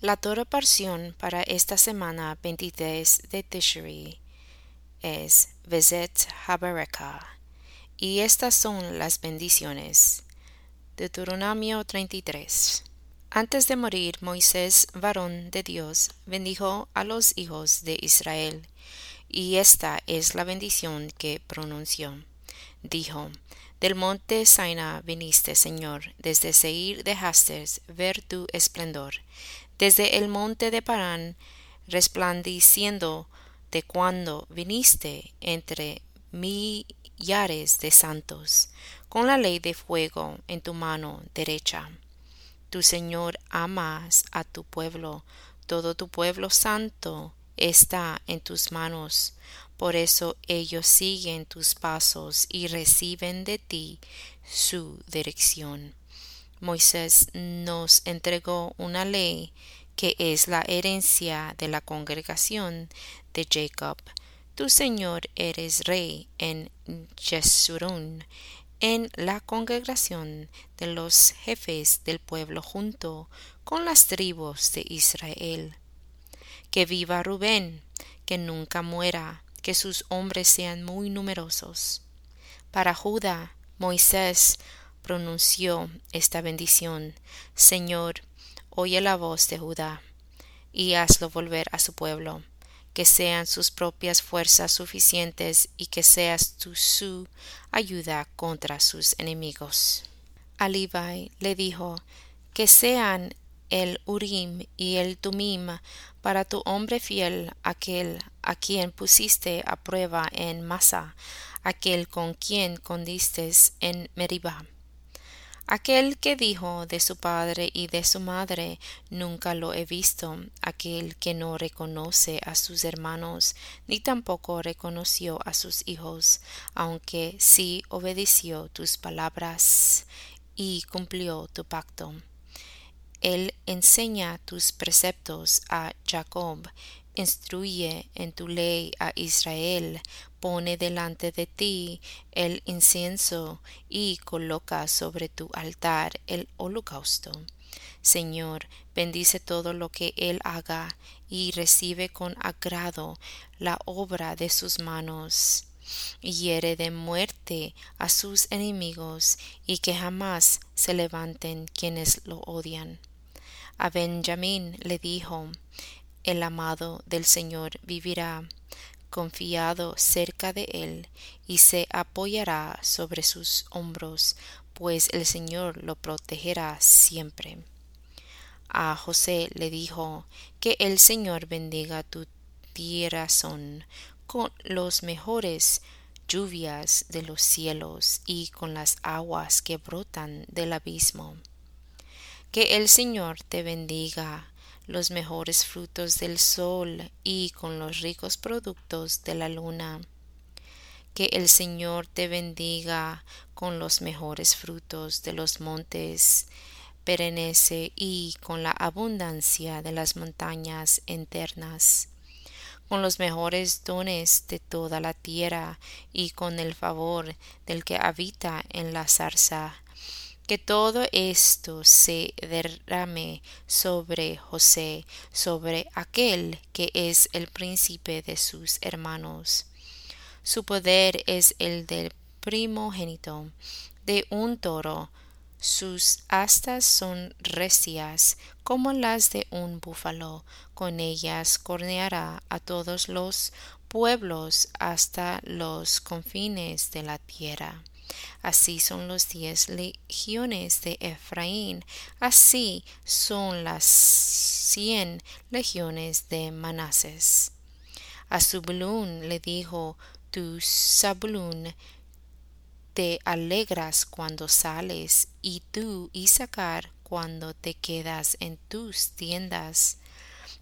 La Torah porción para esta semana 23 de Tishri es Vezet Habereka, y estas son las bendiciones. Deuteronomio 33. Antes de morir, Moisés, varón de Dios, bendijo a los hijos de Israel, y esta es la bendición que pronunció. Dijo, Del monte Saina viniste, Señor, desde Seir dejaste ver tu esplendor, desde el monte de Parán, resplandeciendo de cuando viniste entre millares de santos, con la ley de fuego en tu mano derecha. Tu Señor amas a tu pueblo, todo tu pueblo santo está en tus manos. Por eso ellos siguen tus pasos y reciben de ti su dirección. Moisés nos entregó una ley que es la herencia de la congregación de Jacob. Tu Señor eres rey en Jesurún, en la congregación de los jefes del pueblo junto con las tribus de Israel. Que viva Rubén, que nunca muera, que sus hombres sean muy numerosos. Para Judá, Moisés pronunció esta bendición. Señor, oye la voz de Judá, y hazlo volver a su pueblo, que sean sus propias fuerzas suficientes y que seas tú su ayuda contra sus enemigos. A le dijo, que sean el Urim y el Tumim para tu hombre fiel, aquel a quien pusiste a prueba en Masa, aquel con quien condiste en Meribah aquel que dijo de su padre y de su madre nunca lo he visto. Aquel que no reconoce a sus hermanos ni tampoco reconoció a sus hijos aunque sí obedeció tus palabras y cumplió tu pacto. Él enseña tus preceptos a Jacob instruye en tu ley a Israel, pone delante de ti el incienso y coloca sobre tu altar el holocausto. Señor, bendice todo lo que él haga y recibe con agrado la obra de sus manos. Hiere de muerte a sus enemigos y que jamás se levanten quienes lo odian. A Benjamín le dijo, el amado del Señor vivirá confiado cerca de él y se apoyará sobre sus hombros, pues el Señor lo protegerá siempre. A José le dijo que el Señor bendiga tu son con los mejores lluvias de los cielos y con las aguas que brotan del abismo. Que el Señor te bendiga los mejores frutos del sol y con los ricos productos de la luna. Que el Señor te bendiga con los mejores frutos de los montes. Perennece y con la abundancia de las montañas internas con los mejores dones de toda la tierra y con el favor del que habita en la zarza que todo esto se derrame sobre José, sobre aquel que es el príncipe de sus hermanos. Su poder es el del primogénito de un toro, sus astas son recias como las de un búfalo, con ellas corneará a todos los pueblos hasta los confines de la tierra. Así son los diez legiones de Efraín, así son las cien legiones de Manases. A Zebulún le dijo, tu Zabulún, te alegras cuando sales, y tú, Isaacar, cuando te quedas en tus tiendas.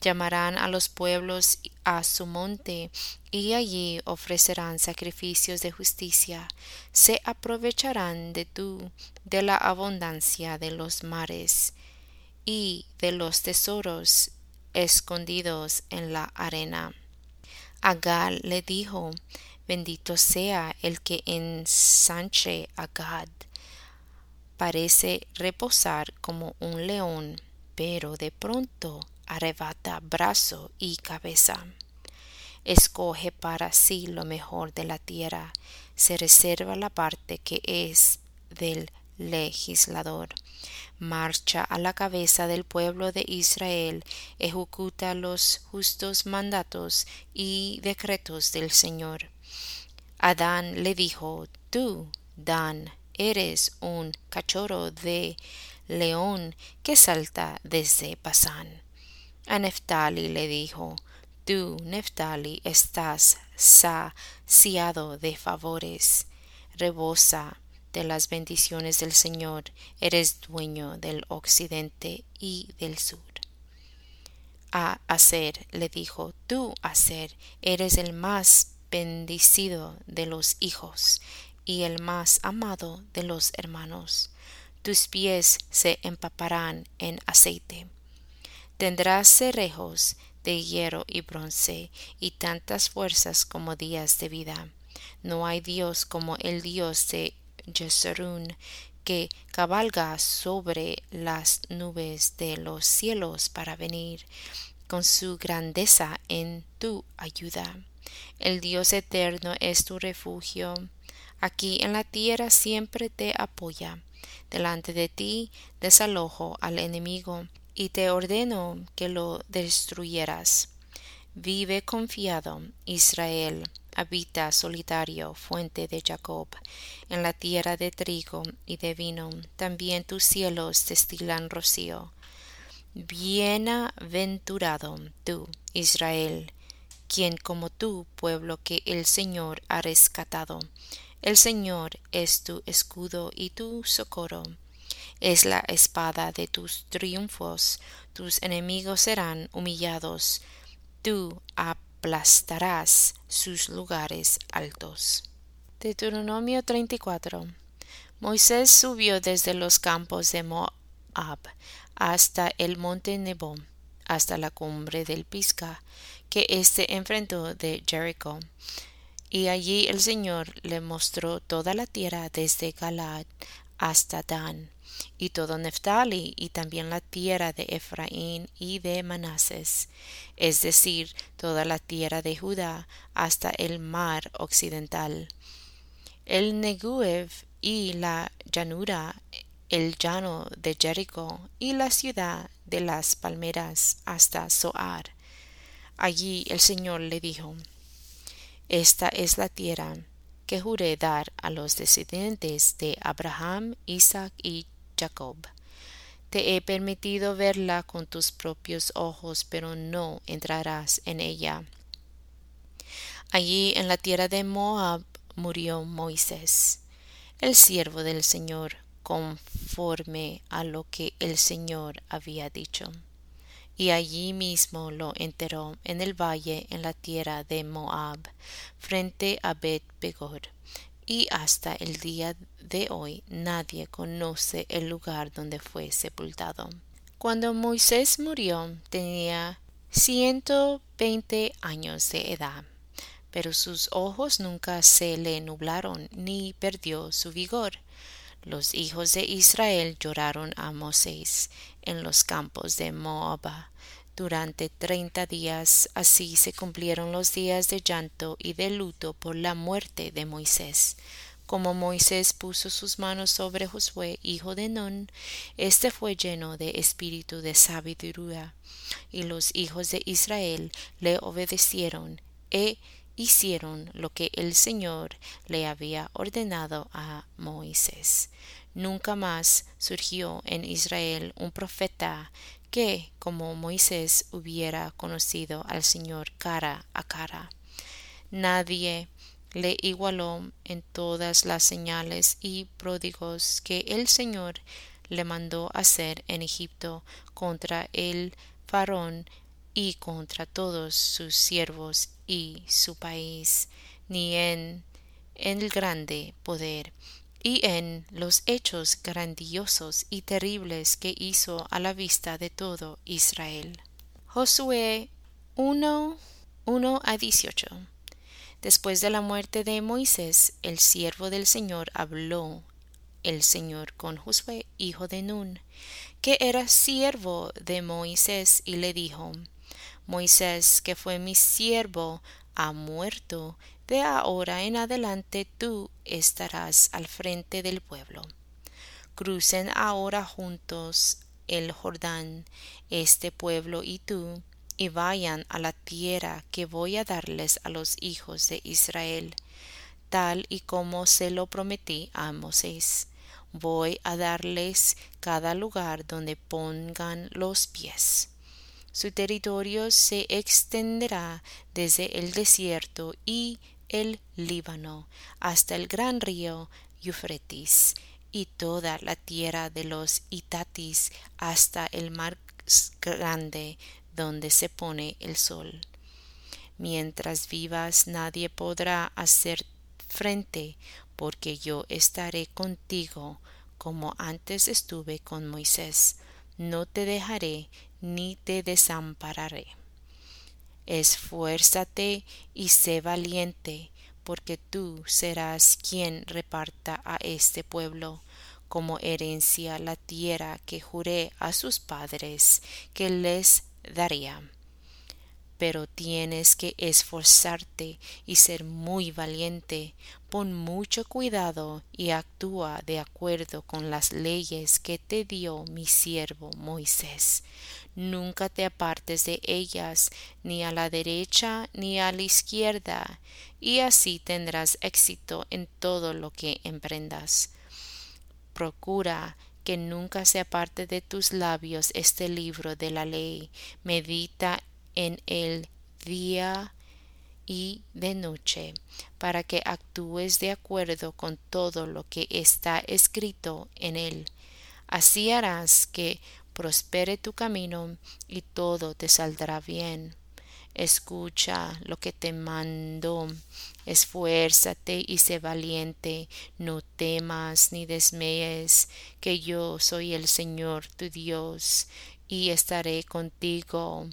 Llamarán a los pueblos a su monte, y allí ofrecerán sacrificios de justicia. Se aprovecharán de tú, de la abundancia de los mares, y de los tesoros escondidos en la arena. Agal le dijo, Bendito sea el que ensanche a Gad. Parece reposar como un león, pero de pronto arrebata brazo y cabeza. Escoge para sí lo mejor de la tierra, se reserva la parte que es del legislador. Marcha a la cabeza del pueblo de Israel, ejecuta los justos mandatos y decretos del Señor. Adán le dijo, Tú, Dan, eres un cachorro de león que salta desde Pasán. A Neftali le dijo, Tú, Neftali, estás saciado de favores, rebosa de las bendiciones del Señor, eres dueño del occidente y del sur. A Hacer le dijo, Tú, Hacer, eres el más bendecido de los hijos y el más amado de los hermanos tus pies se empaparán en aceite. Tendrás cerrejos de hierro y bronce, y tantas fuerzas como días de vida. No hay Dios como el Dios de Jezerún, que cabalga sobre las nubes de los cielos para venir con su grandeza en tu ayuda. El Dios eterno es tu refugio. Aquí en la tierra siempre te apoya delante de ti desalojo al enemigo, y te ordeno que lo destruyeras. Vive confiado, Israel, habita solitario, fuente de Jacob, en la tierra de trigo y de vino, también tus cielos destilan rocío. Bienaventurado tú, Israel, quien como tú, pueblo que el Señor ha rescatado, el Señor es tu escudo y tu socorro. Es la espada de tus triunfos. Tus enemigos serán humillados. Tú aplastarás sus lugares altos. Deuteronomio 34. Moisés subió desde los campos de Moab hasta el monte Nebo, hasta la cumbre del Pisca, que éste enfrentó de Jericó y allí el Señor le mostró toda la tierra desde Galaad hasta Dan, y todo Neftali, y también la tierra de Efraín y de Manases, es decir, toda la tierra de Judá hasta el mar occidental. El Neguev y la llanura, el llano de Jericó y la ciudad de las palmeras hasta Zoar. Allí el Señor le dijo, esta es la tierra que juré dar a los descendientes de Abraham, Isaac y Jacob. Te he permitido verla con tus propios ojos, pero no entrarás en ella. Allí en la tierra de Moab murió Moisés, el siervo del Señor, conforme a lo que el Señor había dicho y allí mismo lo enterró en el valle en la tierra de Moab, frente a Bet Begor. Y hasta el día de hoy nadie conoce el lugar donde fue sepultado. Cuando Moisés murió tenía ciento veinte años de edad, pero sus ojos nunca se le nublaron ni perdió su vigor. Los hijos de Israel lloraron a Moisés en los campos de Moab durante treinta días. Así se cumplieron los días de llanto y de luto por la muerte de Moisés. Como Moisés puso sus manos sobre Josué, hijo de Nun, éste fue lleno de espíritu de sabiduría, y los hijos de Israel le obedecieron e hicieron lo que el Señor le había ordenado a Moisés. Nunca más surgió en Israel un profeta que, como Moisés, hubiera conocido al Señor cara a cara. Nadie le igualó en todas las señales y pródigos que el Señor le mandó hacer en Egipto contra el faraón y contra todos sus siervos y su país, ni en, el grande poder y en los hechos grandiosos y terribles que hizo a la vista de todo Israel. Josué 1, 1 a 18. Después de la muerte de Moisés, el siervo del Señor habló el Señor con Josué, hijo de Nun, que era siervo de Moisés, y le dijo, Moisés, que fue mi siervo, ha muerto, de ahora en adelante tú estarás al frente del pueblo. Crucen ahora juntos el Jordán, este pueblo y tú, y vayan a la tierra que voy a darles a los hijos de Israel, tal y como se lo prometí a Moisés. Voy a darles cada lugar donde pongan los pies. Su territorio se extenderá desde el desierto y el Líbano hasta el gran río Eufretis y toda la tierra de los Itatis hasta el mar grande donde se pone el sol. Mientras vivas nadie podrá hacer frente, porque yo estaré contigo como antes estuve con Moisés. No te dejaré ni te desampararé. Esfuérzate y sé valiente, porque tú serás quien reparta a este pueblo como herencia la tierra que juré a sus padres que les daría. Pero tienes que esforzarte y ser muy valiente. Pon mucho cuidado y actúa de acuerdo con las leyes que te dio mi siervo Moisés. Nunca te apartes de ellas, ni a la derecha ni a la izquierda, y así tendrás éxito en todo lo que emprendas. Procura que nunca se aparte de tus labios este libro de la ley. Medita en el día y de noche, para que actúes de acuerdo con todo lo que está escrito en él. Así harás que prospere tu camino y todo te saldrá bien. Escucha lo que te mando, esfuérzate y sé valiente, no temas ni desmayes, que yo soy el Señor tu Dios, y estaré contigo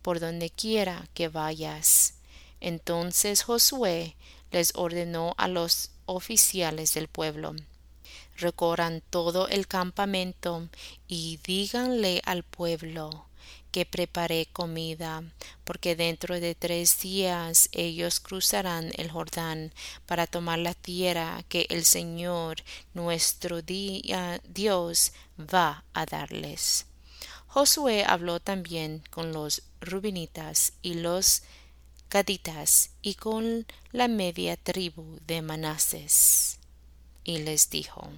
por donde quiera que vayas. Entonces Josué les ordenó a los oficiales del pueblo recorran todo el campamento y díganle al pueblo que preparé comida, porque dentro de tres días ellos cruzarán el Jordán para tomar la tierra que el Señor nuestro Dios va a darles. Josué habló también con los rubinitas y los gaditas y con la media tribu de Manases. Y les dijo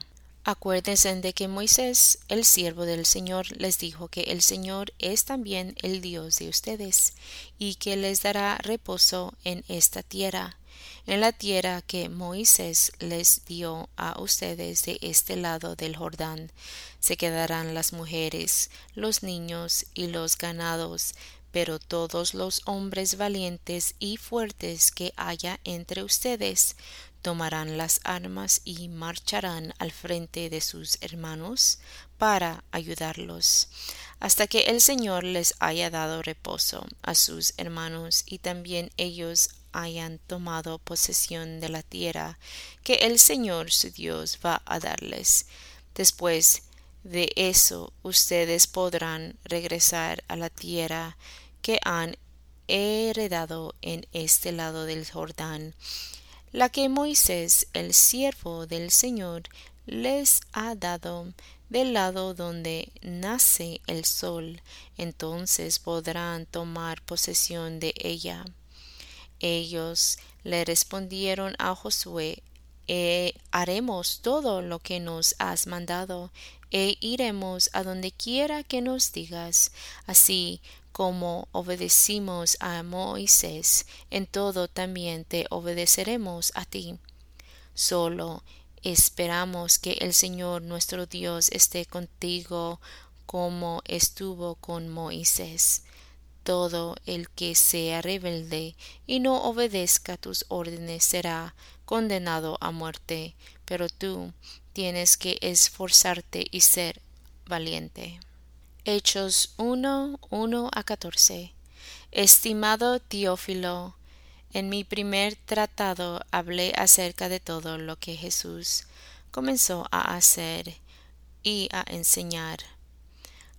Acuérdense de que Moisés, el siervo del Señor, les dijo que el Señor es también el Dios de ustedes, y que les dará reposo en esta tierra, en la tierra que Moisés les dio a ustedes de este lado del Jordán. Se quedarán las mujeres, los niños y los ganados, pero todos los hombres valientes y fuertes que haya entre ustedes tomarán las armas y marcharán al frente de sus hermanos para ayudarlos hasta que el Señor les haya dado reposo a sus hermanos y también ellos hayan tomado posesión de la tierra que el Señor su Dios va a darles. Después de eso ustedes podrán regresar a la tierra que han heredado en este lado del Jordán la que Moisés, el siervo del Señor, les ha dado del lado donde nace el sol, entonces podrán tomar posesión de ella. Ellos le respondieron a Josué e haremos todo lo que nos has mandado, e iremos a donde quiera que nos digas. Así como obedecimos a Moisés, en todo también te obedeceremos a ti. Solo esperamos que el Señor nuestro Dios esté contigo como estuvo con Moisés. Todo el que sea rebelde y no obedezca tus órdenes será condenado a muerte, pero tú tienes que esforzarte y ser valiente. Hechos 1, 1 a 14. Estimado Teófilo, en mi primer tratado hablé acerca de todo lo que Jesús comenzó a hacer y a enseñar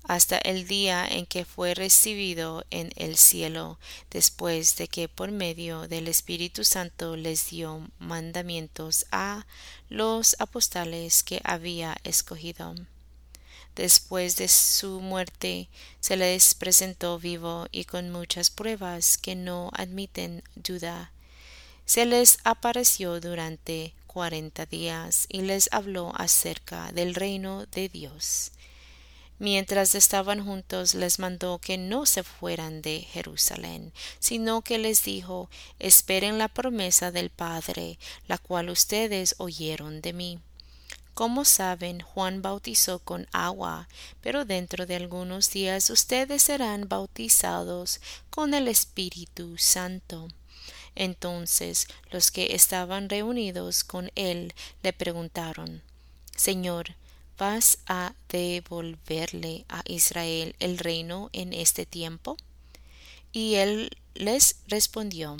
hasta el día en que fue recibido en el cielo, después de que por medio del Espíritu Santo les dio mandamientos a los apóstoles que había escogido. Después de su muerte se les presentó vivo y con muchas pruebas que no admiten duda. Se les apareció durante cuarenta días y les habló acerca del reino de Dios Mientras estaban juntos les mandó que no se fueran de Jerusalén, sino que les dijo Esperen la promesa del Padre, la cual ustedes oyeron de mí. Como saben, Juan bautizó con agua, pero dentro de algunos días ustedes serán bautizados con el Espíritu Santo. Entonces los que estaban reunidos con él le preguntaron Señor, ¿Vas a devolverle a Israel el reino en este tiempo? Y él les respondió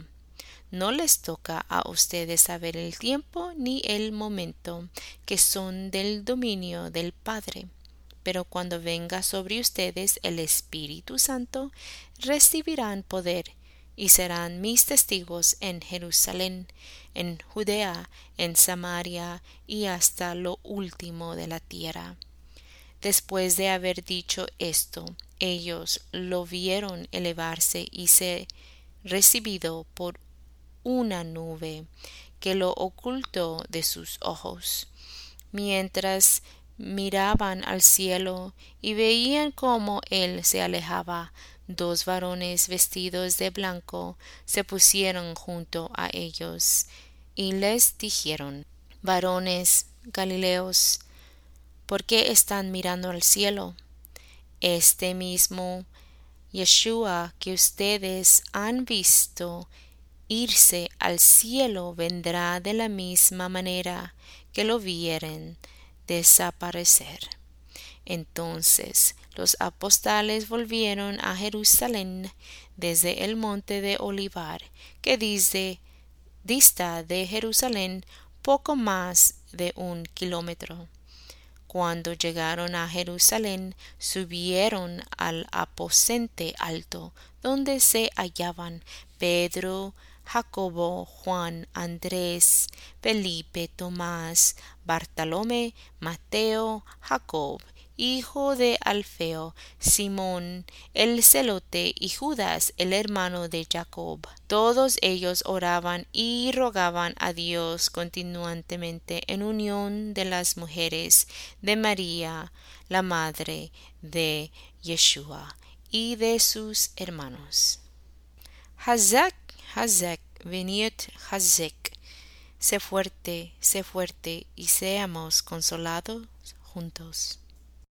No les toca a ustedes saber el tiempo ni el momento que son del dominio del Padre. Pero cuando venga sobre ustedes el Espíritu Santo, recibirán poder y serán mis testigos en Jerusalén, en Judea, en Samaria y hasta lo último de la tierra. Después de haber dicho esto, ellos lo vieron elevarse y ser recibido por una nube que lo ocultó de sus ojos. Mientras miraban al cielo y veían cómo él se alejaba, dos varones vestidos de blanco se pusieron junto a ellos y les dijeron varones galileos ¿por qué están mirando al cielo? Este mismo Yeshua que ustedes han visto irse al cielo vendrá de la misma manera que lo vieren desaparecer. Entonces los apóstoles volvieron a Jerusalén desde el monte de Olivar, que dice dista de Jerusalén poco más de un kilómetro. Cuando llegaron a Jerusalén, subieron al aposente alto, donde se hallaban Pedro, Jacobo, Juan, Andrés, Felipe, Tomás, Bartolomé, Mateo, Jacob hijo de Alfeo, Simón el celote y Judas el hermano de Jacob. Todos ellos oraban y rogaban a Dios continuamente en unión de las mujeres de María, la madre de Yeshua, y de sus hermanos. Hazak, Hazak, venid Hazek. Sé fuerte, sé fuerte, y seamos consolados juntos.